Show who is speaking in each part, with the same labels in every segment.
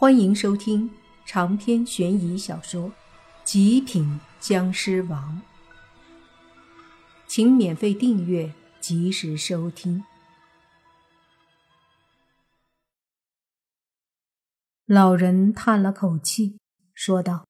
Speaker 1: 欢迎收听长篇悬疑小说《极品僵尸王》，请免费订阅，及时收听。老人叹了口气，说道：“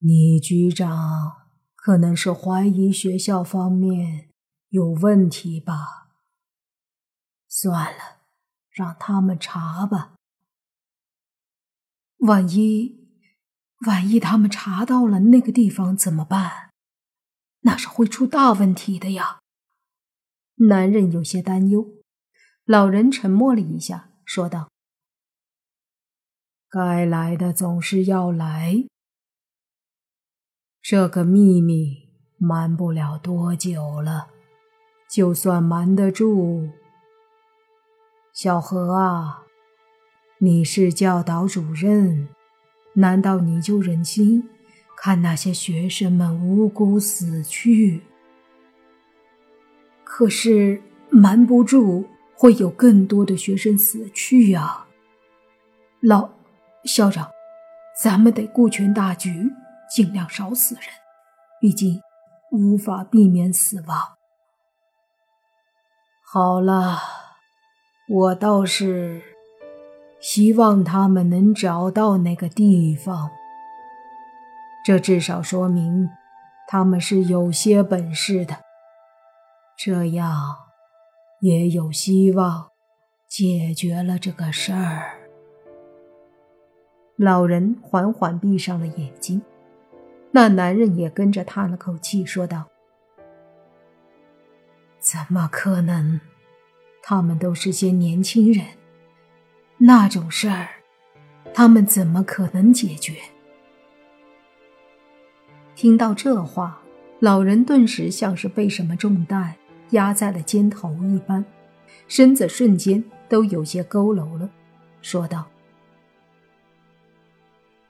Speaker 2: 你局长可能是怀疑学校方面有问题吧？算了，让他们查吧。”
Speaker 1: 万一，万一他们查到了那个地方怎么办？那是会出大问题的呀。男人有些担忧。老人沉默了一下，说道：“
Speaker 2: 该来的总是要来，这个秘密瞒不了多久了。就算瞒得住，小何啊。”你是教导主任，难道你就忍心看那些学生们无辜死去？
Speaker 1: 可是瞒不住，会有更多的学生死去呀。老校长，咱们得顾全大局，尽量少死人，毕竟无法避免死亡。
Speaker 2: 好了，我倒是。希望他们能找到那个地方，这至少说明他们是有些本事的，这样也有希望解决了这个事儿。
Speaker 1: 老人缓缓闭上了眼睛，那男人也跟着叹了口气，说道：“
Speaker 2: 怎么可能？他们都是些年轻人。”那种事儿，他们怎么可能解决？
Speaker 1: 听到这话，老人顿时像是被什么重担压在了肩头一般，身子瞬间都有些佝偻了，说道：“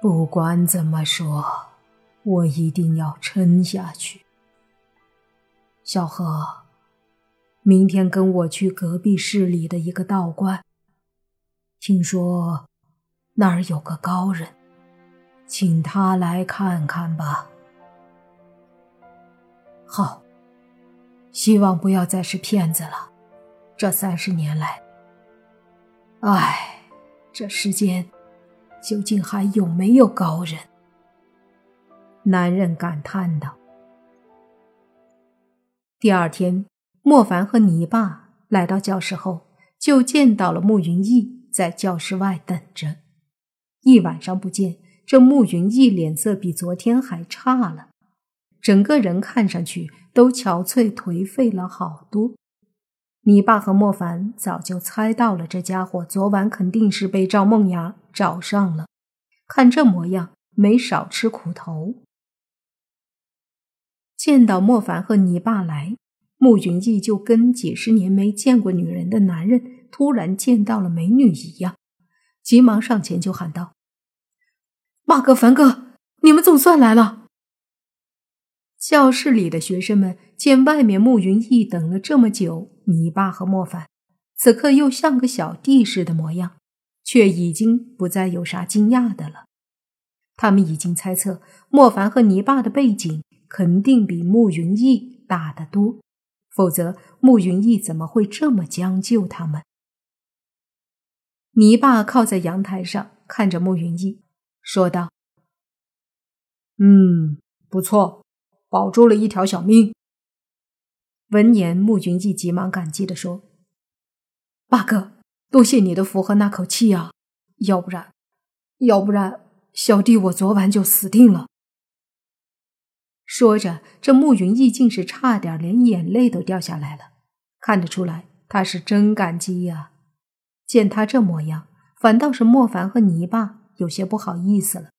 Speaker 2: 不管怎么说，我一定要撑下去。小何，明天跟我去隔壁市里的一个道观。”听说那儿有个高人，请他来看看吧。好，希望不要再是骗子了。这三十年来，唉，这世间究竟还有没有高人？
Speaker 1: 男人感叹道。第二天，莫凡和泥巴来到教室后，就见到了慕云逸。在教室外等着，一晚上不见，这慕云逸脸色比昨天还差了，整个人看上去都憔悴颓废了好多。你爸和莫凡早就猜到了，这家伙昨晚肯定是被赵梦雅找上了，看这模样没少吃苦头。见到莫凡和你爸来，慕云逸就跟几十年没见过女人的男人。突然见到了美女一样，急忙上前就喊道：“马哥、凡哥，你们总算来了！”教室里的学生们见外面慕云逸等了这么久，你爸和莫凡此刻又像个小弟似的模样，却已经不再有啥惊讶的了。他们已经猜测莫凡和泥巴的背景肯定比慕云逸大得多，否则慕云逸怎么会这么将就他们？泥巴靠在阳台上，看着慕云逸，说道：“
Speaker 3: 嗯，不错，保住了一条小命。”
Speaker 1: 闻言，慕云逸急忙感激地说：“八哥，多谢你的符和那口气啊！要不然，要不然，小弟我昨晚就死定了。”说着，这慕云逸竟是差点连眼泪都掉下来了，看得出来，他是真感激呀。见他这模样，反倒是莫凡和泥巴有些不好意思了。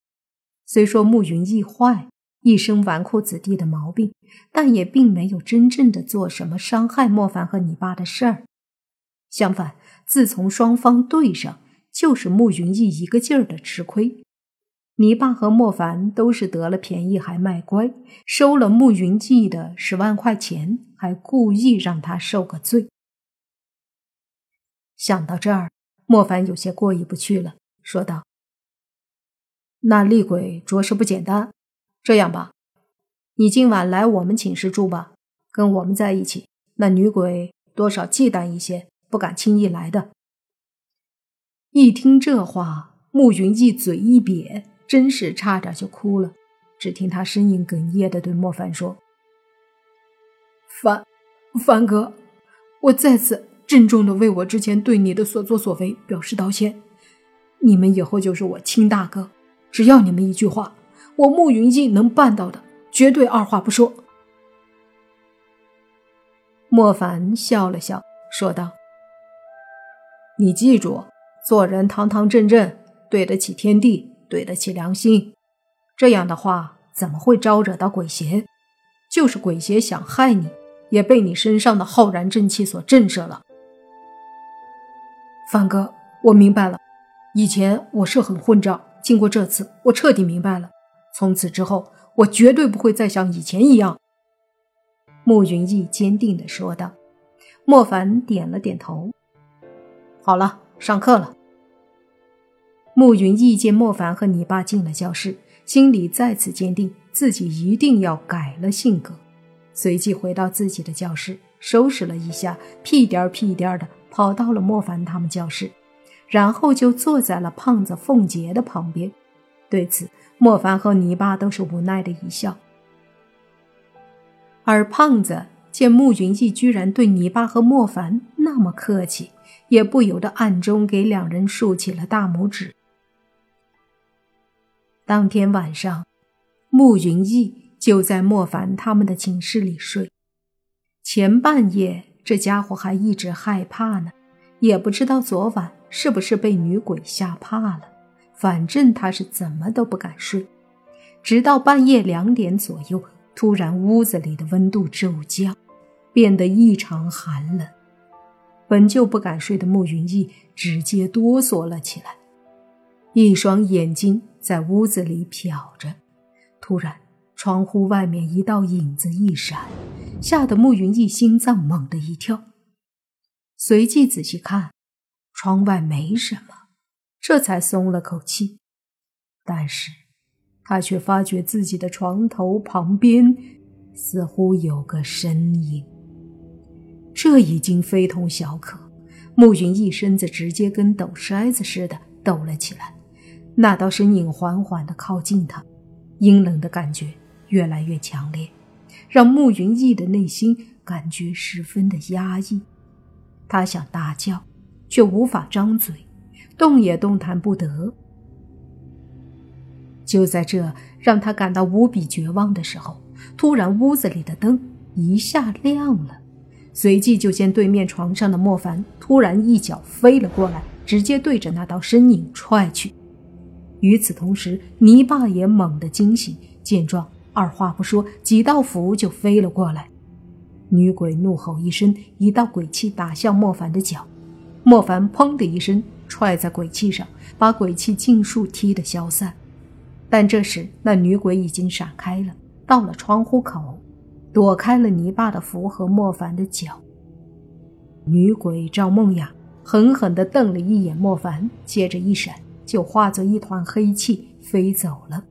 Speaker 1: 虽说慕云逸坏，一身纨绔子弟的毛病，但也并没有真正的做什么伤害莫凡和泥巴的事儿。相反，自从双方对上，就是慕云逸一个劲儿的吃亏。泥巴和莫凡都是得了便宜还卖乖，收了慕云逸的十万块钱，还故意让他受个罪。想到这儿，莫凡有些过意不去了，说道：“那厉鬼着实不简单。这样吧，你今晚来我们寝室住吧，跟我们在一起。那女鬼多少忌惮一些，不敢轻易来的。”一听这话，慕云逸嘴一瘪，真是差点就哭了。只听他声音哽咽的对莫凡说：“
Speaker 3: 凡，凡哥，我再次。”郑重的为我之前对你的所作所为表示道歉。你们以后就是我亲大哥，只要你们一句话，我慕云逸能办到的，绝对二话不说。
Speaker 1: 莫凡笑了笑，说道：“你记住，做人堂堂正正，对得起天地，对得起良心。这样的话，怎么会招惹到鬼邪？就是鬼邪想害你，也被你身上的浩然正气所震慑了。”
Speaker 3: 凡哥，我明白了。以前我是很混账，经过这次，我彻底明白了。从此之后，我绝对不会再像以前一样。”
Speaker 1: 慕云逸坚定地说道。莫凡点了点头。好了，上课了。慕云逸见莫凡和你爸进了教室，心里再次坚定自己一定要改了性格，随即回到自己的教室，收拾了一下，屁颠屁颠的。跑到了莫凡他们教室，然后就坐在了胖子凤杰的旁边。对此，莫凡和泥巴都是无奈的一笑。而胖子见穆云逸居然对泥巴和莫凡那么客气，也不由得暗中给两人竖起了大拇指。当天晚上，穆云逸就在莫凡他们的寝室里睡，前半夜。这家伙还一直害怕呢，也不知道昨晚是不是被女鬼吓怕了。反正他是怎么都不敢睡，直到半夜两点左右，突然屋子里的温度骤降，变得异常寒冷。本就不敢睡的慕云逸直接哆嗦了起来，一双眼睛在屋子里瞟着。突然，窗户外面一道影子一闪。吓得慕云逸心脏猛地一跳，随即仔细看，窗外没什么，这才松了口气。但是，他却发觉自己的床头旁边似乎有个身影，这已经非同小可。慕云逸身子直接跟抖筛子似的抖了起来，那道身影缓缓地靠近他，阴冷的感觉越来越强烈。让慕云逸的内心感觉十分的压抑，他想大叫，却无法张嘴，动也动弹不得。就在这让他感到无比绝望的时候，突然屋子里的灯一下亮了，随即就见对面床上的莫凡突然一脚飞了过来，直接对着那道身影踹去。与此同时，泥巴也猛地惊醒，见状。二话不说，几道符就飞了过来。女鬼怒吼一声，一道鬼气打向莫凡的脚。莫凡砰的一声踹在鬼气上，把鬼气尽数踢得消散。但这时，那女鬼已经闪开了，到了窗户口，躲开了泥巴的符和莫凡的脚。女鬼赵梦雅狠狠地瞪了一眼莫凡，接着一闪，就化作一团黑气飞走了。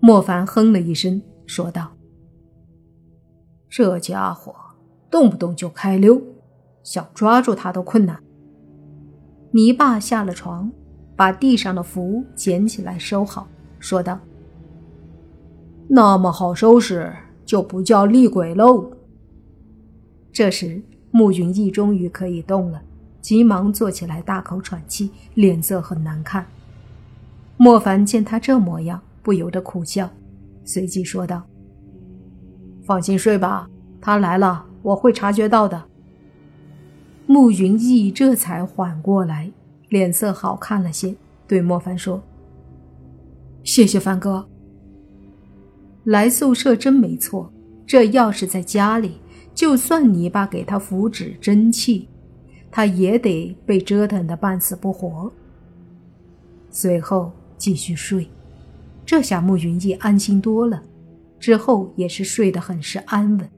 Speaker 1: 莫凡哼了一声，说道：“这家伙动不动就开溜，想抓住他都困难。”泥巴下了床，把地上的符捡起来收好，说道：“
Speaker 3: 那么好收拾，就不叫厉鬼喽。”
Speaker 1: 这时，慕云逸终于可以动了，急忙坐起来，大口喘气，脸色很难看。莫凡见他这模样。不由得苦笑，随即说道：“
Speaker 3: 放心睡吧，他来了，我会察觉到的。”
Speaker 1: 慕云逸这才缓过来，脸色好看了些，对莫凡说：“
Speaker 3: 谢谢凡哥。
Speaker 1: 来宿舍真没错，这要是在家里，就算你爸给他符纸真气，他也得被折腾的半死不活。”随后继续睡。这下慕云逸安心多了，之后也是睡得很是安稳。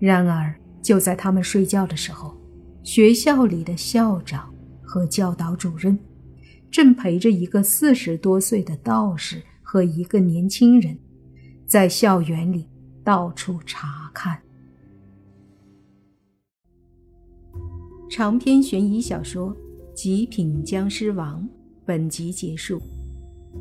Speaker 1: 然而，就在他们睡觉的时候，学校里的校长和教导主任正陪着一个四十多岁的道士和一个年轻人，在校园里到处查看。长篇悬疑小说《极品僵尸王》本集结束，